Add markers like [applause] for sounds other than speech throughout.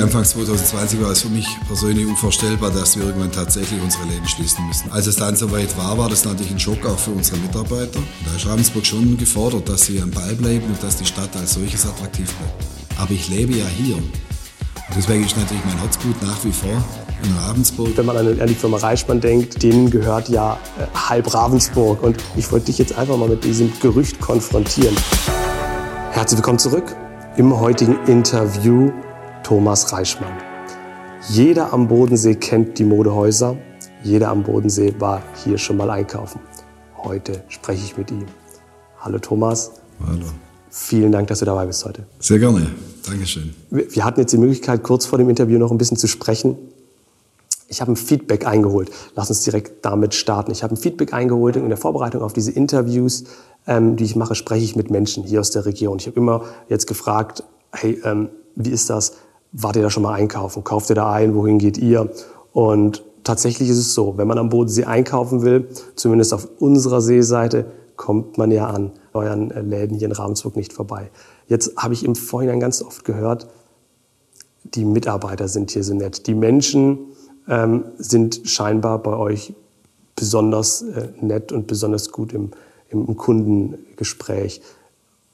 Anfang 2020 war es für mich persönlich unvorstellbar, dass wir irgendwann tatsächlich unsere Läden schließen müssen. Als es dann soweit war, war das natürlich ein Schock auch für unsere Mitarbeiter. Da ist Ravensburg schon gefordert, dass sie am Ball bleiben und dass die Stadt als solches attraktiv bleibt. Aber ich lebe ja hier. Und deswegen ist natürlich mein Herzblut nach wie vor in Ravensburg. Wenn man an die Firma Reichmann denkt, denen gehört ja äh, halb Ravensburg. Und ich wollte dich jetzt einfach mal mit diesem Gerücht konfrontieren. Herzlich willkommen zurück im heutigen Interview Thomas Reichmann. Jeder am Bodensee kennt die Modehäuser. Jeder am Bodensee war hier schon mal einkaufen. Heute spreche ich mit ihm. Hallo Thomas. Hallo. Vielen Dank, dass du dabei bist heute. Sehr gerne. Dankeschön. Wir hatten jetzt die Möglichkeit, kurz vor dem Interview noch ein bisschen zu sprechen. Ich habe ein Feedback eingeholt. Lass uns direkt damit starten. Ich habe ein Feedback eingeholt in der Vorbereitung auf diese Interviews, ähm, die ich mache, spreche ich mit Menschen hier aus der Region. Ich habe immer jetzt gefragt, hey, ähm, wie ist das? Wart ihr da schon mal einkaufen? Kauft ihr da ein? Wohin geht ihr? Und tatsächlich ist es so, wenn man am Bodensee einkaufen will, zumindest auf unserer Seeseite, kommt man ja an euren Läden hier in Ravensburg nicht vorbei. Jetzt habe ich im Vorhinein ganz oft gehört, die Mitarbeiter sind hier so nett. Die Menschen ähm, sind scheinbar bei euch besonders äh, nett und besonders gut im, im Kundengespräch.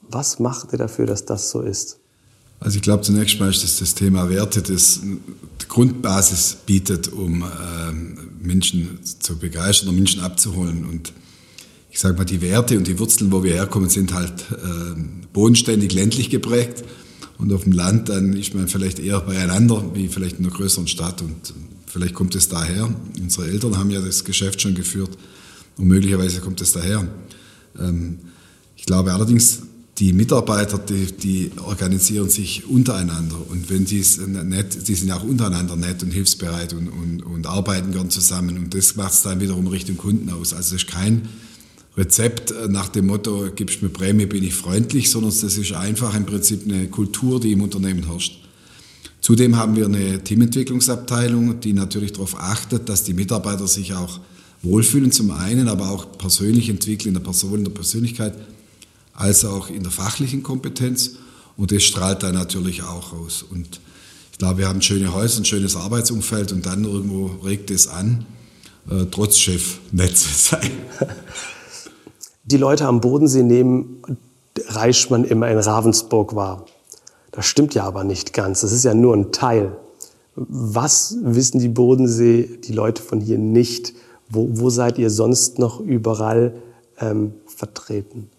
Was macht ihr dafür, dass das so ist? Also ich glaube zunächst mal ist das das Thema Werte, das die Grundbasis bietet, um äh, Menschen zu begeistern oder Menschen abzuholen. Und ich sage mal, die Werte und die Wurzeln, wo wir herkommen, sind halt äh, bodenständig ländlich geprägt. Und auf dem Land dann ist man vielleicht eher beieinander, wie vielleicht in einer größeren Stadt. Und vielleicht kommt es daher. Unsere Eltern haben ja das Geschäft schon geführt und möglicherweise kommt es daher. Ähm, ich glaube allerdings, die Mitarbeiter, die, die, organisieren sich untereinander. Und wenn die nett, die sind auch untereinander nett und hilfsbereit und, und, und arbeiten gern zusammen. Und das macht es dann wiederum Richtung Kunden aus. Also es ist kein Rezept nach dem Motto, gibst mir Prämie, bin ich freundlich, sondern das ist einfach im Prinzip eine Kultur, die im Unternehmen herrscht. Zudem haben wir eine Teamentwicklungsabteilung, die natürlich darauf achtet, dass die Mitarbeiter sich auch wohlfühlen zum einen, aber auch persönlich entwickeln in der Person, in der Persönlichkeit als auch in der fachlichen Kompetenz. Und das strahlt da natürlich auch raus. Und ich glaube, wir haben schöne Häuser, ein schönes Arbeitsumfeld und dann irgendwo regt es an, äh, trotz Chef nett zu [laughs] sein. Die Leute am Bodensee nehmen Reichmann immer in Ravensburg wahr. Das stimmt ja aber nicht ganz. Das ist ja nur ein Teil. Was wissen die Bodensee, die Leute von hier nicht? Wo, wo seid ihr sonst noch überall ähm, vertreten?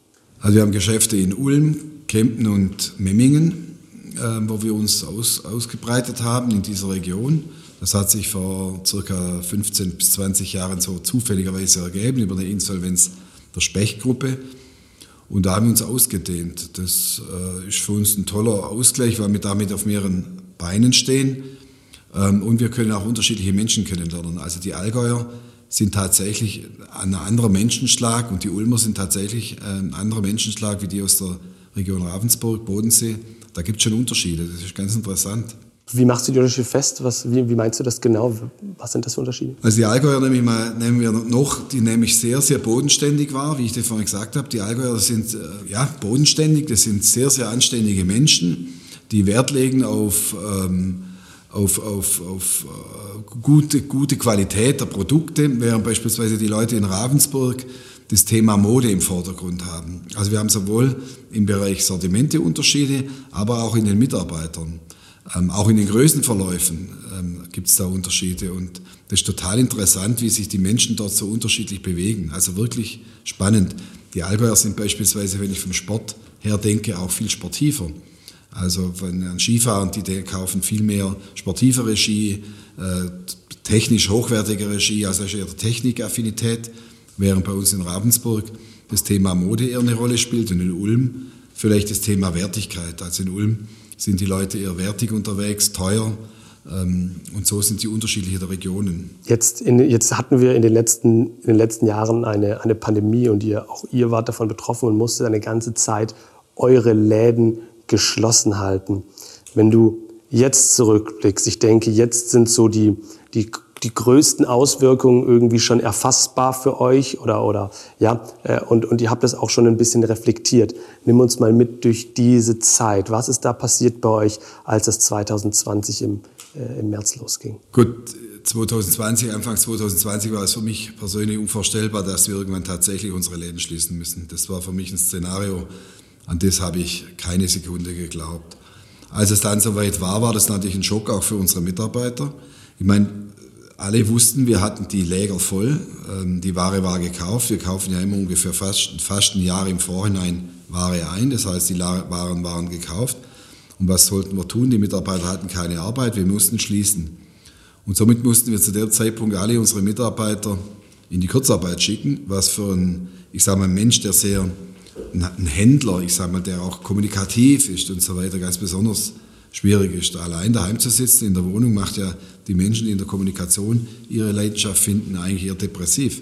Also wir haben Geschäfte in Ulm, Kempten und Memmingen, äh, wo wir uns aus, ausgebreitet haben in dieser Region. Das hat sich vor circa 15 bis 20 Jahren so zufälligerweise ergeben über eine Insolvenz der Spechtgruppe. Und da haben wir uns ausgedehnt. Das äh, ist für uns ein toller Ausgleich, weil wir damit auf mehreren Beinen stehen. Ähm, und wir können auch unterschiedliche Menschen kennenlernen. Also die Allgäuer sind tatsächlich ein anderer Menschenschlag und die Ulmer sind tatsächlich ein anderer Menschenschlag wie die aus der Region Ravensburg, Bodensee. Da gibt es schon Unterschiede, das ist ganz interessant. Wie machst du die Unterschiede fest? Was, wie, wie, meinst du das genau? Was sind das für Unterschiede? Also die Allgäuer nehme ich mal, nehmen wir noch, die nehme ich sehr, sehr bodenständig wahr, wie ich dir vorhin gesagt habe. Die Allgäuer sind äh, ja, bodenständig, das sind sehr, sehr anständige Menschen, die Wert legen auf... Ähm, auf, auf, auf äh, gute, gute Qualität der Produkte, während beispielsweise die Leute in Ravensburg das Thema Mode im Vordergrund haben. Also wir haben sowohl im Bereich Sortimente Unterschiede, aber auch in den Mitarbeitern. Ähm, auch in den Größenverläufen ähm, gibt es da Unterschiede und das ist total interessant, wie sich die Menschen dort so unterschiedlich bewegen. Also wirklich spannend. Die Allgäuer sind beispielsweise, wenn ich vom Sport her denke, auch viel sportiver. Also von den Skifahrern, die kaufen viel mehr sportivere Ski, äh, technisch hochwertigere Ski, also eher Technikaffinität, während bei uns in Ravensburg das Thema Mode eher eine Rolle spielt und in Ulm vielleicht das Thema Wertigkeit. Also in Ulm sind die Leute eher wertig unterwegs, teuer, ähm, und so sind die unterschiedliche der Regionen. Jetzt, in, jetzt hatten wir in den, letzten, in den letzten Jahren eine, eine Pandemie und ihr, auch ihr wart davon betroffen und musstet eine ganze Zeit eure Läden geschlossen halten. Wenn du jetzt zurückblickst, ich denke, jetzt sind so die, die, die größten Auswirkungen irgendwie schon erfassbar für euch oder, oder ja, äh, und, und ihr habt das auch schon ein bisschen reflektiert. Nimm uns mal mit durch diese Zeit. Was ist da passiert bei euch, als es 2020 im, äh, im März losging? Gut, 2020, Anfang 2020 war es für mich persönlich unvorstellbar, dass wir irgendwann tatsächlich unsere Läden schließen müssen. Das war für mich ein Szenario, an das habe ich keine Sekunde geglaubt. Als es dann soweit war, war das natürlich ein Schock auch für unsere Mitarbeiter. Ich meine, alle wussten, wir hatten die Läger voll, ähm, die Ware war gekauft. Wir kaufen ja immer ungefähr fast, fast ein Jahr im Vorhinein Ware ein, das heißt, die Waren waren gekauft. Und was sollten wir tun? Die Mitarbeiter hatten keine Arbeit, wir mussten schließen. Und somit mussten wir zu dem Zeitpunkt alle unsere Mitarbeiter in die Kurzarbeit schicken, was für ein, ich sage mal, Mensch, der sehr, ein Händler, ich sage mal, der auch kommunikativ ist und so weiter, ganz besonders schwierig ist. Allein daheim zu sitzen in der Wohnung macht ja die Menschen, die in der Kommunikation ihre Leidenschaft finden, eigentlich eher depressiv.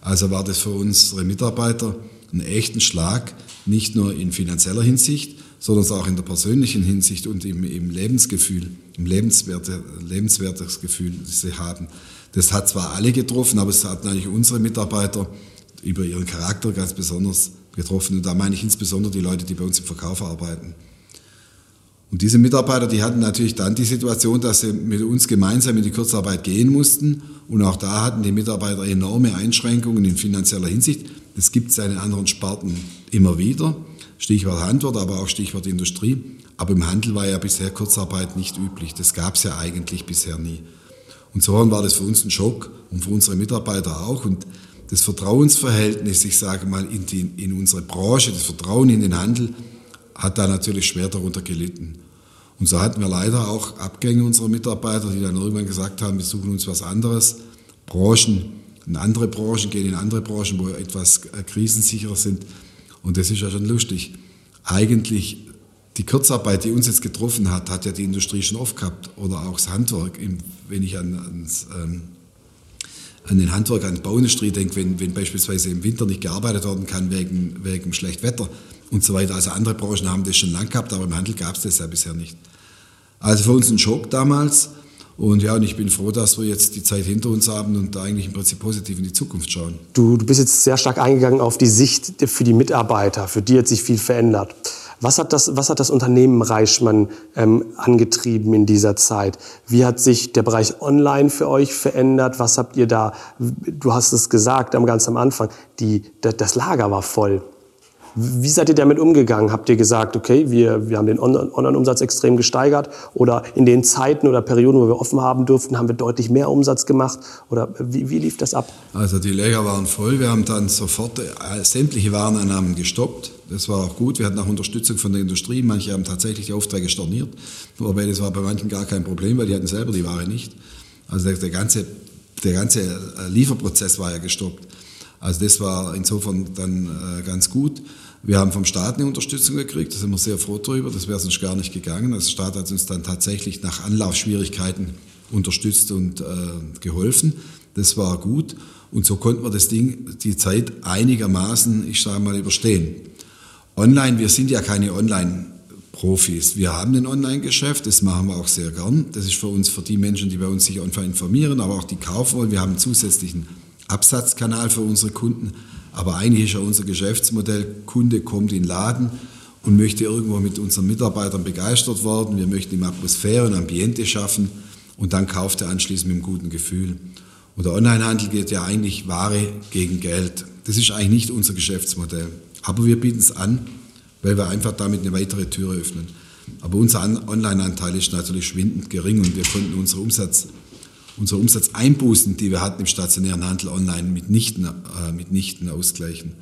Also war das für unsere Mitarbeiter einen echten Schlag, nicht nur in finanzieller Hinsicht, sondern auch in der persönlichen Hinsicht und im, im Lebensgefühl, im lebenswerte, lebenswertes Gefühl, das sie haben. Das hat zwar alle getroffen, aber es hat natürlich unsere Mitarbeiter über ihren Charakter ganz besonders getroffen. Und da meine ich insbesondere die Leute, die bei uns im Verkauf arbeiten. Und diese Mitarbeiter, die hatten natürlich dann die Situation, dass sie mit uns gemeinsam in die Kurzarbeit gehen mussten. Und auch da hatten die Mitarbeiter enorme Einschränkungen in finanzieller Hinsicht. Das gibt es in anderen Sparten immer wieder. Stichwort Handwort, aber auch Stichwort Industrie. Aber im Handel war ja bisher Kurzarbeit nicht üblich. Das gab es ja eigentlich bisher nie. Und so war das für uns ein Schock und für unsere Mitarbeiter auch. Und das Vertrauensverhältnis, ich sage mal, in, die, in unsere Branche, das Vertrauen in den Handel, hat da natürlich schwer darunter gelitten. Und so hatten wir leider auch Abgänge unserer Mitarbeiter, die dann irgendwann gesagt haben, wir suchen uns was anderes. Branchen, in andere Branchen, gehen in andere Branchen, wo etwas äh, krisensicherer sind. Und das ist ja schon lustig. Eigentlich die Kurzarbeit, die uns jetzt getroffen hat, hat ja die Industrie schon oft gehabt oder auch das Handwerk. Wenn ich an, ans, ähm, an den Handwerk, an die Bauindustrie denke, wenn, wenn beispielsweise im Winter nicht gearbeitet werden kann wegen, wegen schlecht Wetter und so weiter. Also andere Branchen haben das schon lang gehabt, aber im Handel gab es das ja bisher nicht. Also für uns ein Schock damals. Und ja, und ich bin froh, dass wir jetzt die Zeit hinter uns haben und da eigentlich im Prinzip positiv in die Zukunft schauen. Du, du bist jetzt sehr stark eingegangen auf die Sicht für die Mitarbeiter. Für die hat sich viel verändert. Was hat das, was hat das Unternehmen Reichmann ähm, angetrieben in dieser Zeit? Wie hat sich der Bereich Online für euch verändert? Was habt ihr da? Du hast es gesagt am ganz am Anfang. Die, das Lager war voll. Wie seid ihr damit umgegangen? Habt ihr gesagt, okay, wir, wir haben den Online-Umsatz extrem gesteigert oder in den Zeiten oder Perioden, wo wir offen haben durften, haben wir deutlich mehr Umsatz gemacht? Oder wie, wie lief das ab? Also die Lager waren voll. Wir haben dann sofort äh, sämtliche Warenannahmen gestoppt. Das war auch gut. Wir hatten auch Unterstützung von der Industrie. Manche haben tatsächlich die Aufträge storniert. Wobei das war bei manchen gar kein Problem, weil die hatten selber die Ware nicht. Also der, der ganze, der ganze äh, Lieferprozess war ja gestoppt. Also das war insofern dann äh, ganz gut. Wir haben vom Staat eine Unterstützung gekriegt, da sind wir sehr froh drüber, das wäre sonst gar nicht gegangen. Also der Staat hat uns dann tatsächlich nach Anlaufschwierigkeiten unterstützt und äh, geholfen. Das war gut und so konnten wir das Ding, die Zeit einigermaßen, ich sage mal, überstehen. Online, wir sind ja keine Online-Profis. Wir haben ein Online-Geschäft, das machen wir auch sehr gern. Das ist für uns, für die Menschen, die bei uns sich einfach informieren, aber auch die kaufen wollen. Wir haben einen zusätzlichen Absatzkanal für unsere Kunden. Aber eigentlich ist ja unser Geschäftsmodell, Kunde kommt in den Laden und möchte irgendwo mit unseren Mitarbeitern begeistert werden. Wir möchten ihm Atmosphäre und Ambiente schaffen und dann kauft er anschließend mit einem guten Gefühl. Und der Onlinehandel geht ja eigentlich Ware gegen Geld. Das ist eigentlich nicht unser Geschäftsmodell. Aber wir bieten es an, weil wir einfach damit eine weitere Tür öffnen. Aber unser Online-Anteil ist natürlich schwindend gering und wir konnten unseren Umsatz unsere Umsatzeinbußen, die wir hatten im stationären Handel online, mitnichten, äh, mitnichten ausgleichen.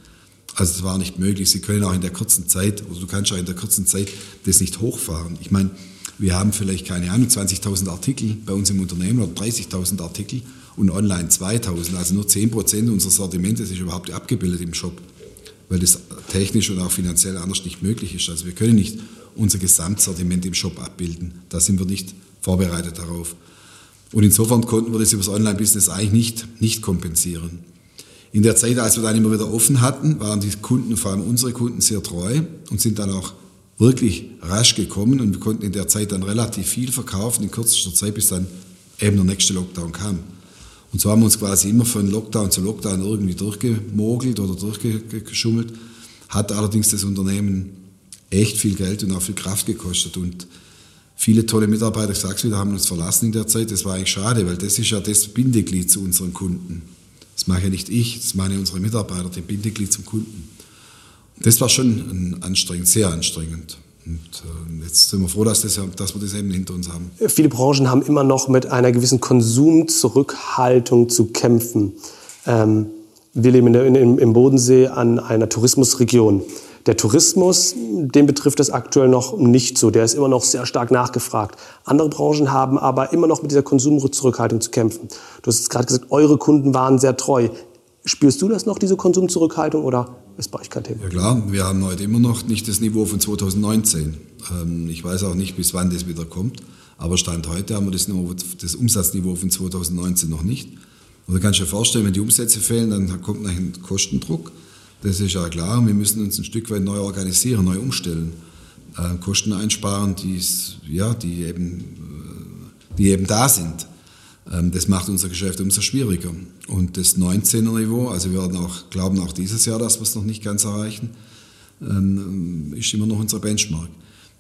Also es war nicht möglich. Sie können auch in der kurzen Zeit, oder du kannst auch in der kurzen Zeit das nicht hochfahren. Ich meine, wir haben vielleicht keine Ahnung, 20.000 Artikel bei uns im Unternehmen oder 30.000 Artikel und online 2.000. Also nur 10% unseres Sortimentes ist überhaupt abgebildet im Shop, weil das technisch und auch finanziell anders nicht möglich ist. Also wir können nicht unser Gesamtsortiment im Shop abbilden. Da sind wir nicht vorbereitet darauf. Und insofern konnten wir das über das Online-Business eigentlich nicht, nicht kompensieren. In der Zeit, als wir dann immer wieder offen hatten, waren die Kunden, vor allem unsere Kunden, sehr treu und sind dann auch wirklich rasch gekommen und wir konnten in der Zeit dann relativ viel verkaufen, in kürzester Zeit, bis dann eben der nächste Lockdown kam. Und so haben wir uns quasi immer von Lockdown zu Lockdown irgendwie durchgemogelt oder durchgeschummelt. Hat allerdings das Unternehmen echt viel Geld und auch viel Kraft gekostet. Und viele tolle Mitarbeiter, ich sage es wieder, haben uns verlassen in der Zeit. Das war eigentlich schade, weil das ist ja das Bindeglied zu unseren Kunden. Das mache ja nicht ich, das meine unsere Mitarbeiter, die Bindeglied zum Kunden. Das war schon anstrengend, sehr anstrengend. Und äh, jetzt sind wir froh, dass, das, dass wir das eben hinter uns haben. Viele Branchen haben immer noch mit einer gewissen Konsumzurückhaltung zu kämpfen. Ähm, wir leben in der, in, im Bodensee an einer Tourismusregion. Der Tourismus, den betrifft es aktuell noch nicht so. Der ist immer noch sehr stark nachgefragt. Andere Branchen haben aber immer noch mit dieser Konsumzurückhaltung zu kämpfen. Du hast gerade gesagt, eure Kunden waren sehr treu. Spürst du das noch, diese Konsumzurückhaltung, oder ist bei euch kein Thema? Ja klar, wir haben heute immer noch nicht das Niveau von 2019. Ähm, ich weiß auch nicht, bis wann das wieder kommt. Aber Stand heute haben wir das, das Umsatzniveau von 2019 noch nicht. Und da kannst du dir vorstellen, wenn die Umsätze fehlen, dann kommt ein Kostendruck. Das ist ja klar. Wir müssen uns ein Stück weit neu organisieren, neu umstellen. Äh, Kosten einsparen, die, ja, die, eben, äh, die eben da sind. Ähm, das macht unser Geschäft umso schwieriger. Und das 19er Niveau, also wir werden auch, glauben auch dieses Jahr, dass wir es noch nicht ganz erreichen, ähm, ist immer noch unser Benchmark.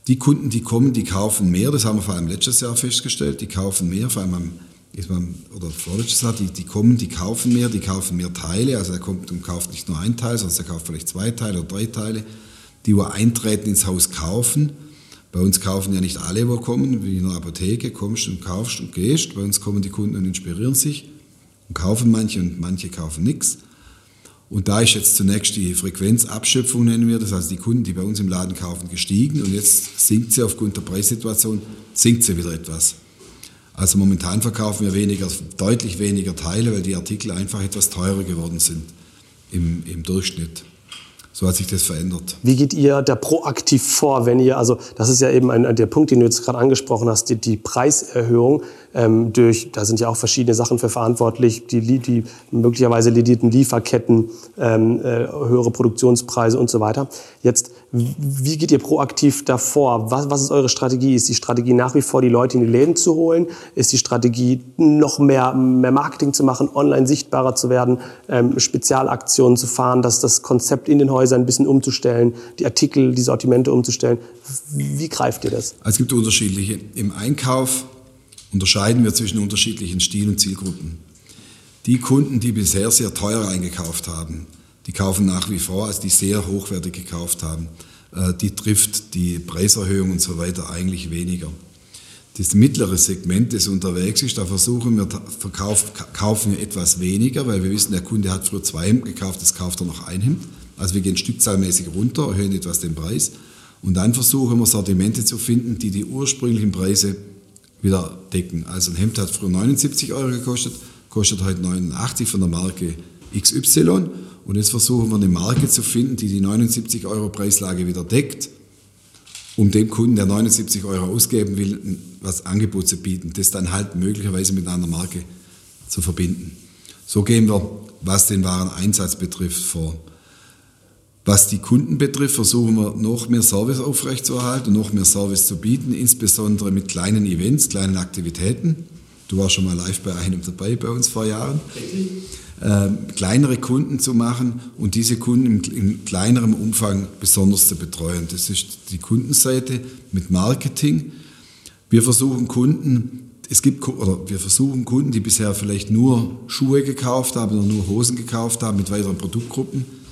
Die Kunden, die kommen, die kaufen mehr, das haben wir vor allem letztes Jahr festgestellt, die kaufen mehr, vor allem am oder vorletztes Jahr, die, die kommen, die kaufen mehr, die kaufen mehr Teile, also er kommt und kauft nicht nur ein Teil, sondern er kauft vielleicht zwei Teile oder drei Teile, die wo eintreten ins Haus kaufen. Bei uns kaufen ja nicht alle, wo kommen, wie in der Apotheke, kommst und kaufst und gehst. Bei uns kommen die Kunden und inspirieren sich und kaufen manche und manche kaufen nichts. Und da ist jetzt zunächst die Frequenzabschöpfung, nennen wir das, also die Kunden, die bei uns im Laden kaufen, gestiegen und jetzt sinkt sie aufgrund der Preissituation, sinkt sie wieder etwas. Also momentan verkaufen wir weniger, deutlich weniger Teile, weil die Artikel einfach etwas teurer geworden sind im, im Durchschnitt. So hat sich das verändert. Wie geht ihr da proaktiv vor, wenn ihr, also das ist ja eben ein, der Punkt, den du jetzt gerade angesprochen hast, die, die Preiserhöhung ähm, durch, da sind ja auch verschiedene Sachen für verantwortlich, die, die möglicherweise lidierten Lieferketten, ähm, äh, höhere Produktionspreise und so weiter. Jetzt, wie geht ihr proaktiv davor? Was, was ist eure Strategie? Ist die Strategie nach wie vor, die Leute in die Läden zu holen? Ist die Strategie, noch mehr, mehr Marketing zu machen, online sichtbarer zu werden, ähm, Spezialaktionen zu fahren, dass das Konzept in den Häusern ein bisschen umzustellen, die Artikel, die Sortimente umzustellen? Wie greift ihr das? Also es gibt unterschiedliche. Im Einkauf unterscheiden wir zwischen unterschiedlichen Stil- und Zielgruppen. Die Kunden, die bisher sehr teuer eingekauft haben, die kaufen nach wie vor, also die sehr hochwertig gekauft haben, äh, die trifft die Preiserhöhung und so weiter eigentlich weniger. Das mittlere Segment, das unterwegs ist, da versuchen wir, verkauf, kaufen wir etwas weniger, weil wir wissen, der Kunde hat früher zwei Hemden gekauft, das kauft er noch ein Hemd. Also wir gehen stückzahlmäßig runter, erhöhen etwas den Preis und dann versuchen wir Sortimente zu finden, die die ursprünglichen Preise wieder decken. Also ein Hemd hat früher 79 Euro gekostet, kostet heute 89 von der Marke XY. Und jetzt versuchen wir eine Marke zu finden, die die 79 Euro Preislage wieder deckt, um dem Kunden, der 79 Euro ausgeben will, was Angebot zu bieten, das dann halt möglicherweise mit einer Marke zu verbinden. So gehen wir, was den Wareneinsatz betrifft, vor. Was die Kunden betrifft, versuchen wir noch mehr Service aufrechtzuerhalten noch mehr Service zu bieten, insbesondere mit kleinen Events, kleinen Aktivitäten. Du warst schon mal live bei einem dabei bei uns vor Jahren. Äh, kleinere Kunden zu machen und diese Kunden in, in kleinerem Umfang besonders zu betreuen. Das ist die Kundenseite mit Marketing. Wir versuchen Kunden, es gibt oder wir versuchen Kunden, die bisher vielleicht nur Schuhe gekauft haben oder nur Hosen gekauft haben, mit weiteren Produktgruppen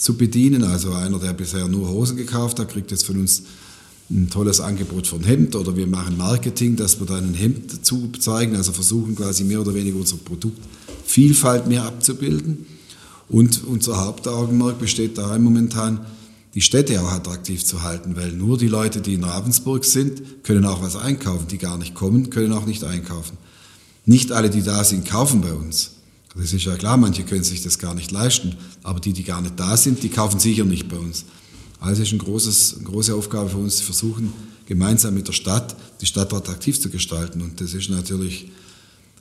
zu bedienen. Also einer, der bisher nur Hosen gekauft hat, kriegt jetzt von uns ein tolles Angebot ein Hemd oder wir machen Marketing, dass wir dann ein Hemd dazu zeigen, also versuchen quasi mehr oder weniger unsere Produktvielfalt mehr abzubilden. Und unser Hauptaugenmerk besteht darin momentan, die Städte auch attraktiv zu halten, weil nur die Leute, die in Ravensburg sind, können auch was einkaufen. Die gar nicht kommen, können auch nicht einkaufen. Nicht alle, die da sind, kaufen bei uns. Das ist ja klar, manche können sich das gar nicht leisten, aber die, die gar nicht da sind, die kaufen sicher nicht bei uns. Also ist ein großes, eine große Aufgabe für uns, zu versuchen, gemeinsam mit der Stadt die Stadt attraktiv zu gestalten. Und das ist natürlich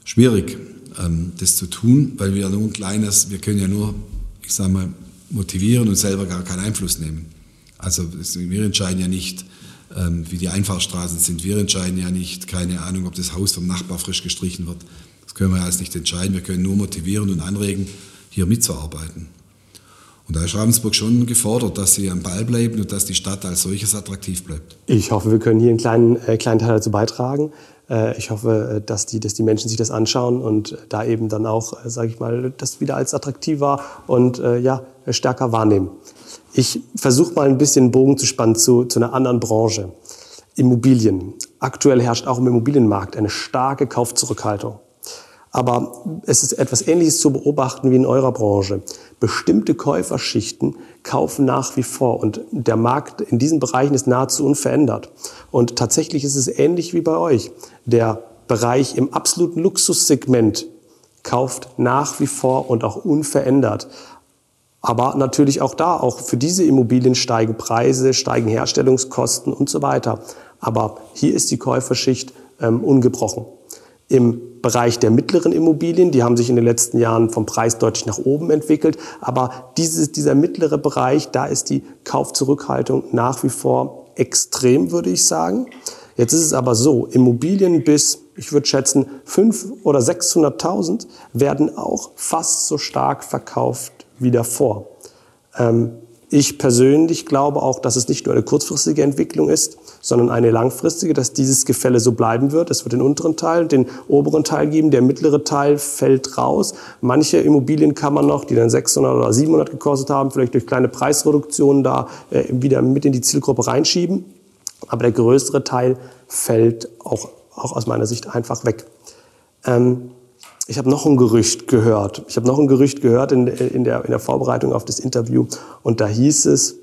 schwierig, ähm, das zu tun, weil wir nur ein kleines, wir können ja nur, ich sage mal, motivieren und selber gar keinen Einfluss nehmen. Also wir entscheiden ja nicht, ähm, wie die Einfahrstraßen sind. Wir entscheiden ja nicht, keine Ahnung, ob das Haus vom Nachbar frisch gestrichen wird. Das können wir alles nicht entscheiden. Wir können nur motivieren und anregen, hier mitzuarbeiten. Und da ist Ravensburg schon gefordert, dass sie am Ball bleiben und dass die Stadt als solches attraktiv bleibt. Ich hoffe, wir können hier einen kleinen, äh, kleinen Teil dazu beitragen. Äh, ich hoffe, äh, dass die, dass die Menschen sich das anschauen und da eben dann auch, äh, sage ich mal, das wieder als attraktiver und äh, ja, stärker wahrnehmen. Ich versuche mal ein bisschen Bogen zu spannen zu, zu einer anderen Branche. Immobilien. Aktuell herrscht auch im Immobilienmarkt eine starke Kaufzurückhaltung. Aber es ist etwas Ähnliches zu beobachten wie in eurer Branche. Bestimmte Käuferschichten kaufen nach wie vor und der Markt in diesen Bereichen ist nahezu unverändert. Und tatsächlich ist es ähnlich wie bei euch. Der Bereich im absoluten Luxussegment kauft nach wie vor und auch unverändert. Aber natürlich auch da, auch für diese Immobilien steigen Preise, steigen Herstellungskosten und so weiter. Aber hier ist die Käuferschicht ähm, ungebrochen. Im Bereich der mittleren Immobilien, die haben sich in den letzten Jahren vom Preis deutlich nach oben entwickelt. Aber dieses, dieser mittlere Bereich, da ist die Kaufzurückhaltung nach wie vor extrem, würde ich sagen. Jetzt ist es aber so, Immobilien bis, ich würde schätzen, 500.000 oder 600.000 werden auch fast so stark verkauft wie davor. Ähm, ich persönlich glaube auch, dass es nicht nur eine kurzfristige Entwicklung ist, sondern eine langfristige, dass dieses Gefälle so bleiben wird. Es wird den unteren Teil, den oberen Teil geben, der mittlere Teil fällt raus. Manche Immobilien kann man noch, die dann 600 oder 700 gekostet haben, vielleicht durch kleine Preisreduktionen da äh, wieder mit in die Zielgruppe reinschieben. Aber der größere Teil fällt auch, auch aus meiner Sicht einfach weg. Ähm, ich habe noch ein Gerücht gehört. Ich habe noch ein Gerücht gehört in, in, der, in der Vorbereitung auf das Interview. Und da hieß es,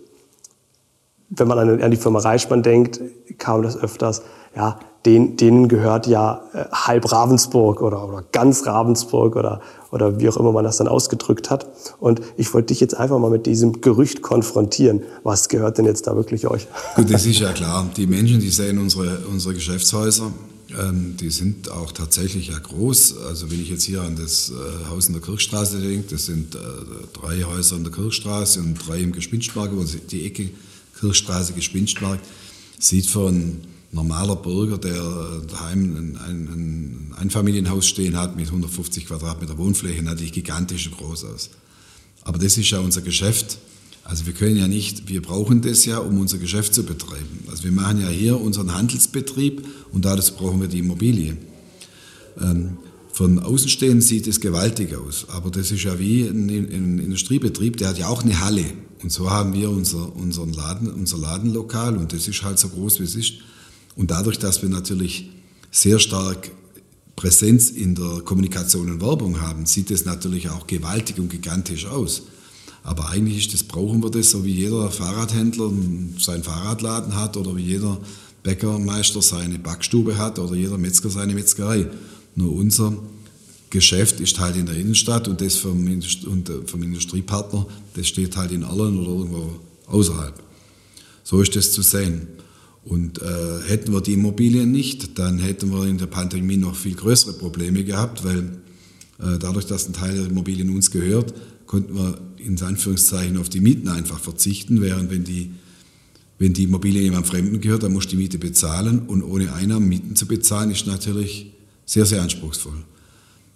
wenn man an, die Firma Reichmann denkt, kam das öfters, ja, denen, denen gehört ja äh, halb Ravensburg oder, oder ganz Ravensburg oder, oder wie auch immer man das dann ausgedrückt hat. Und ich wollte dich jetzt einfach mal mit diesem Gerücht konfrontieren. Was gehört denn jetzt da wirklich euch? Gut, das ist ja klar. Die Menschen, die sehen unsere, unsere Geschäftshäuser, die sind auch tatsächlich ja groß. Also wenn ich jetzt hier an das äh, Haus in der Kirchstraße denke, das sind äh, drei Häuser in der Kirchstraße und drei im Gespinstmarkt, wo die Ecke Kirchstraße, Gespinstmarkt, sieht für einen normaler Bürger, der daheim ein, ein, Einfamilienhaus stehen hat mit 150 Quadratmeter Wohnfläche, natürlich gigantisch groß aus. Aber das ist ja unser Geschäft. Also wir können ja nicht, wir brauchen das ja, um unser Geschäft zu betreiben. Also wir machen ja hier unseren Handelsbetrieb und dazu brauchen wir die Immobilie. Ähm, von Außenstehend sieht es gewaltig aus, aber das ist ja wie ein, ein Industriebetrieb, der hat ja auch eine Halle. Und so haben wir unser, unseren Laden, unser Ladenlokal und das ist halt so groß, wie es ist. Und dadurch, dass wir natürlich sehr stark Präsenz in der Kommunikation und Werbung haben, sieht es natürlich auch gewaltig und gigantisch aus. Aber eigentlich das, brauchen wir das, so wie jeder Fahrradhändler seinen Fahrradladen hat oder wie jeder Bäckermeister seine Backstube hat oder jeder Metzger seine Metzgerei. Nur unser Geschäft ist halt in der Innenstadt und das vom, und äh, vom Industriepartner, das steht halt in Allen oder irgendwo außerhalb. So ist das zu sehen. Und äh, hätten wir die Immobilien nicht, dann hätten wir in der Pandemie noch viel größere Probleme gehabt, weil äh, dadurch, dass ein Teil der Immobilien uns gehört, konnten wir in Anführungszeichen auf die Mieten einfach verzichten, während wenn die, wenn die Immobilie jemand Fremden gehört, dann muss die Miete bezahlen und ohne Einnahmen Mieten zu bezahlen, ist natürlich sehr, sehr anspruchsvoll.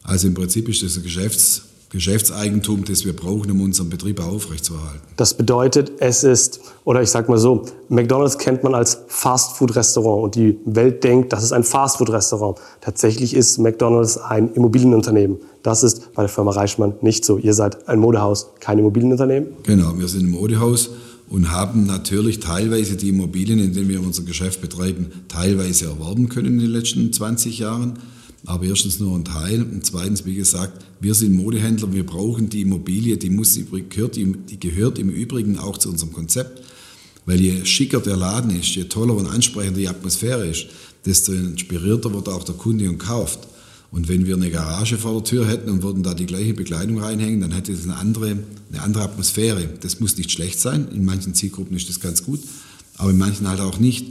Also im Prinzip ist das ein Geschäfts- Geschäftseigentum, das wir brauchen, um unseren Betrieb aufrechtzuerhalten. Das bedeutet, es ist, oder ich sage mal so, McDonald's kennt man als Fastfood-Restaurant und die Welt denkt, das ist ein Fastfood-Restaurant. Tatsächlich ist McDonald's ein Immobilienunternehmen. Das ist bei der Firma Reichmann nicht so. Ihr seid ein Modehaus, kein Immobilienunternehmen? Genau, wir sind ein Modehaus und haben natürlich teilweise die Immobilien, in denen wir unser Geschäft betreiben, teilweise erworben können in den letzten 20 Jahren aber erstens nur ein Teil und zweitens, wie gesagt, wir sind Modehändler, wir brauchen die Immobilie, die, muss, gehört, die gehört im Übrigen auch zu unserem Konzept, weil je schicker der Laden ist, je toller und ansprechender die Atmosphäre ist, desto inspirierter wird auch der Kunde und kauft. Und wenn wir eine Garage vor der Tür hätten und würden da die gleiche Bekleidung reinhängen, dann hätte es eine andere, eine andere Atmosphäre. Das muss nicht schlecht sein, in manchen Zielgruppen ist das ganz gut, aber in manchen halt auch nicht.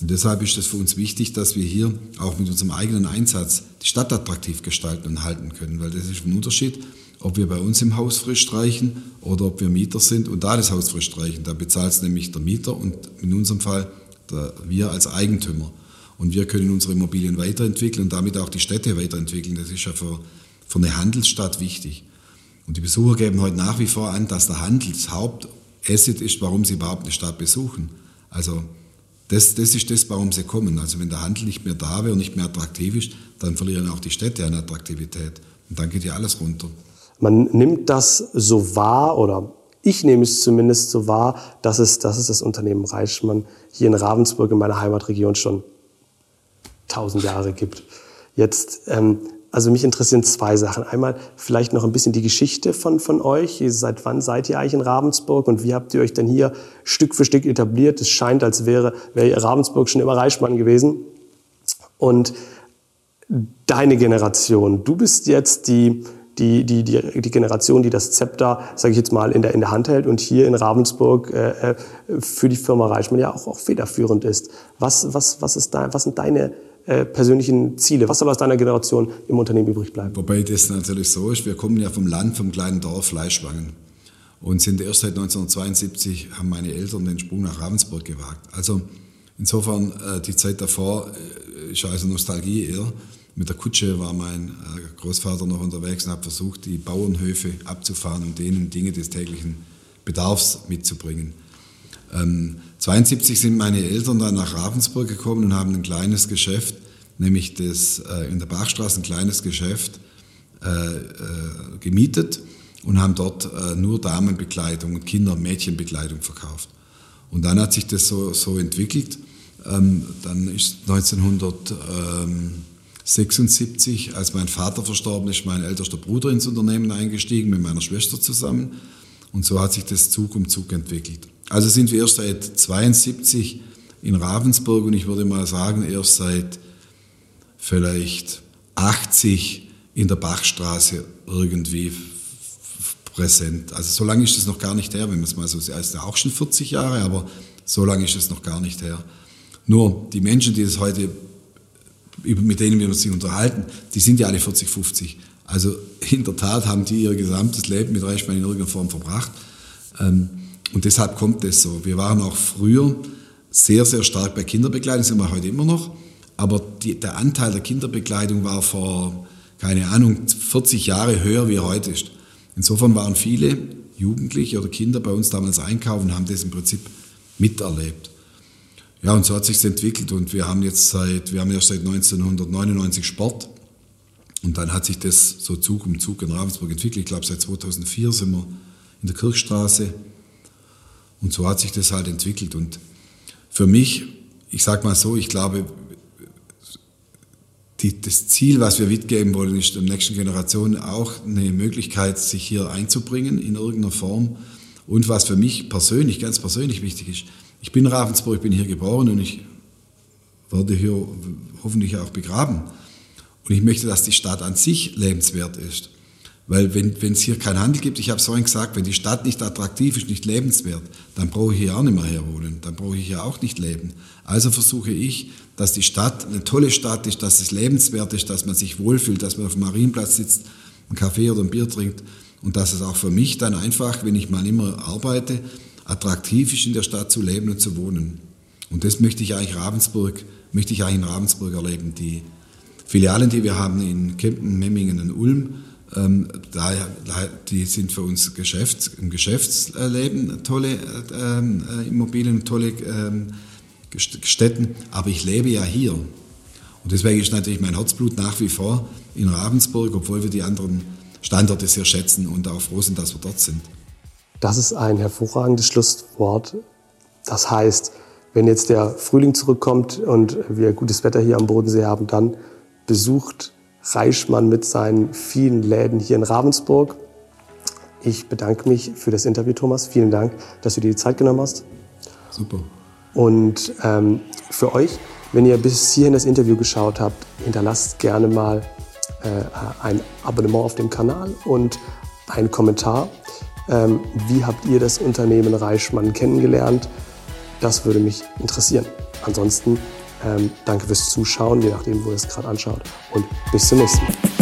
Und deshalb ist es für uns wichtig, dass wir hier auch mit unserem eigenen Einsatz die Stadt attraktiv gestalten und halten können, weil das ist ein Unterschied, ob wir bei uns im Haus frisch streichen oder ob wir Mieter sind und da das Haus frisch streichen. Da bezahlt es nämlich der Mieter und in unserem Fall der, wir als Eigentümer. Und wir können unsere Immobilien weiterentwickeln und damit auch die Städte weiterentwickeln. Das ist ja für, für eine Handelsstadt wichtig. Und die Besucher geben heute nach wie vor an, dass der Handel das Hauptasset ist, warum sie überhaupt eine Stadt besuchen. Also das, das ist das, warum sie kommen. Also wenn der Handel nicht mehr da wäre und nicht mehr attraktiv ist, dann verlieren auch die Städte an Attraktivität. Und dann geht ja alles runter. Man nimmt das so wahr oder ich nehme es zumindest so wahr, dass es, dass es das Unternehmen Reichmann hier in Ravensburg in meiner Heimatregion schon tausend Jahre gibt. Jetzt, ähm, also mich interessieren zwei Sachen. Einmal vielleicht noch ein bisschen die Geschichte von, von euch. Seit wann seid ihr eigentlich in Ravensburg und wie habt ihr euch denn hier Stück für Stück etabliert? Es scheint, als wäre, wäre Ravensburg schon immer Reichmann gewesen. Und deine Generation, du bist jetzt die die, die, die, die Generation, die das Zepter, sage ich jetzt mal, in der, in der Hand hält und hier in Ravensburg äh, äh, für die Firma Reichmann ja auch, auch federführend ist. Was, was, was, ist da, was sind deine äh, persönlichen Ziele? Was soll aus deiner Generation im Unternehmen übrig bleiben? Wobei das natürlich so ist, wir kommen ja vom Land, vom kleinen Dorf Fleischwangen und sind erst seit 1972, haben meine Eltern den Sprung nach Ravensburg gewagt. Also insofern, äh, die Zeit davor äh, ist also Nostalgie eher. Mit der Kutsche war mein Großvater noch unterwegs und hat versucht, die Bauernhöfe abzufahren und denen Dinge des täglichen Bedarfs mitzubringen. Ähm, 72 sind meine Eltern dann nach Ravensburg gekommen und haben ein kleines Geschäft, nämlich das, äh, in der Bachstraße ein kleines Geschäft äh, äh, gemietet und haben dort äh, nur Damenbekleidung und Kinder- und Mädchenbekleidung verkauft. Und dann hat sich das so, so entwickelt. Ähm, dann ist 1900... Ähm, 76, als mein Vater verstorben ist, mein ältester Bruder ins Unternehmen eingestiegen, mit meiner Schwester zusammen. Und so hat sich das Zug um Zug entwickelt. Also sind wir erst seit 72 in Ravensburg und ich würde mal sagen, erst seit vielleicht 80 in der Bachstraße irgendwie präsent. Also so lange ist es noch gar nicht her, wenn man es mal so sieht. Es ist auch schon 40 Jahre, aber so lange ist es noch gar nicht her. Nur die Menschen, die das heute mit denen wir uns unterhalten, die sind ja alle 40, 50. Also in der Tat haben die ihr gesamtes Leben mit Reichmann in irgendeiner Form verbracht. Ähm, und deshalb kommt es so. Wir waren auch früher sehr, sehr stark bei Kinderbekleidung, sind wir heute immer noch. Aber die, der Anteil der Kinderbekleidung war vor, keine Ahnung, 40 Jahre höher, wie er heute ist. Insofern waren viele Jugendliche oder Kinder bei uns damals einkaufen und haben das im Prinzip miterlebt. Ja, und so hat sich entwickelt und wir haben jetzt seit, wir haben ja seit 1999 Sport und dann hat sich das so Zug um Zug in Ravensburg entwickelt. Ich glaube, seit 2004 sind wir in der Kirchstraße und so hat sich das halt entwickelt und für mich, ich sage mal so, ich glaube, die, das Ziel, was wir mitgeben wollen, ist der nächsten Generation auch eine Möglichkeit, sich hier einzubringen in irgendeiner Form. Und was für mich persönlich, ganz persönlich wichtig ist, ich bin in Ravensburg, ich bin hier geboren und ich werde hier hoffentlich auch begraben. Und ich möchte, dass die Stadt an sich lebenswert ist. Weil wenn es hier keinen Handel gibt, ich habe es vorhin gesagt, wenn die Stadt nicht attraktiv ist, nicht lebenswert, dann brauche ich hier auch nicht mehr herwohnen, dann brauche ich hier auch nicht leben. Also versuche ich, dass die Stadt eine tolle Stadt ist, dass es lebenswert ist, dass man sich wohlfühlt, dass man auf dem Marienplatz sitzt, einen Kaffee oder ein Bier trinkt und dass es auch für mich dann einfach, wenn ich mal immer arbeite, attraktiv ist, in der Stadt zu leben und zu wohnen. Und das möchte ich eigentlich Ravensburg, möchte ich eigentlich in Ravensburg erleben. Die Filialen, die wir haben in Kempten, Memmingen und Ulm, ähm, die sind für uns Geschäfts-, im Geschäftsleben tolle ähm, äh, Immobilien, tolle ähm, Städten, aber ich lebe ja hier. Und deswegen ist natürlich mein Herzblut nach wie vor in Ravensburg, obwohl wir die anderen Standorte sehr schätzen und auch froh sind, dass wir dort sind. Das ist ein hervorragendes Schlusswort. Das heißt, wenn jetzt der Frühling zurückkommt und wir gutes Wetter hier am Bodensee haben, dann besucht Reichmann mit seinen vielen Läden hier in Ravensburg. Ich bedanke mich für das Interview, Thomas. Vielen Dank, dass du dir die Zeit genommen hast. Super. Und ähm, für euch, wenn ihr bis hierhin das Interview geschaut habt, hinterlasst gerne mal äh, ein Abonnement auf dem Kanal und einen Kommentar. Ähm, wie habt ihr das Unternehmen Reichmann kennengelernt? Das würde mich interessieren. Ansonsten ähm, danke fürs Zuschauen, je nachdem, wo ihr es gerade anschaut. Und bis zum nächsten Mal.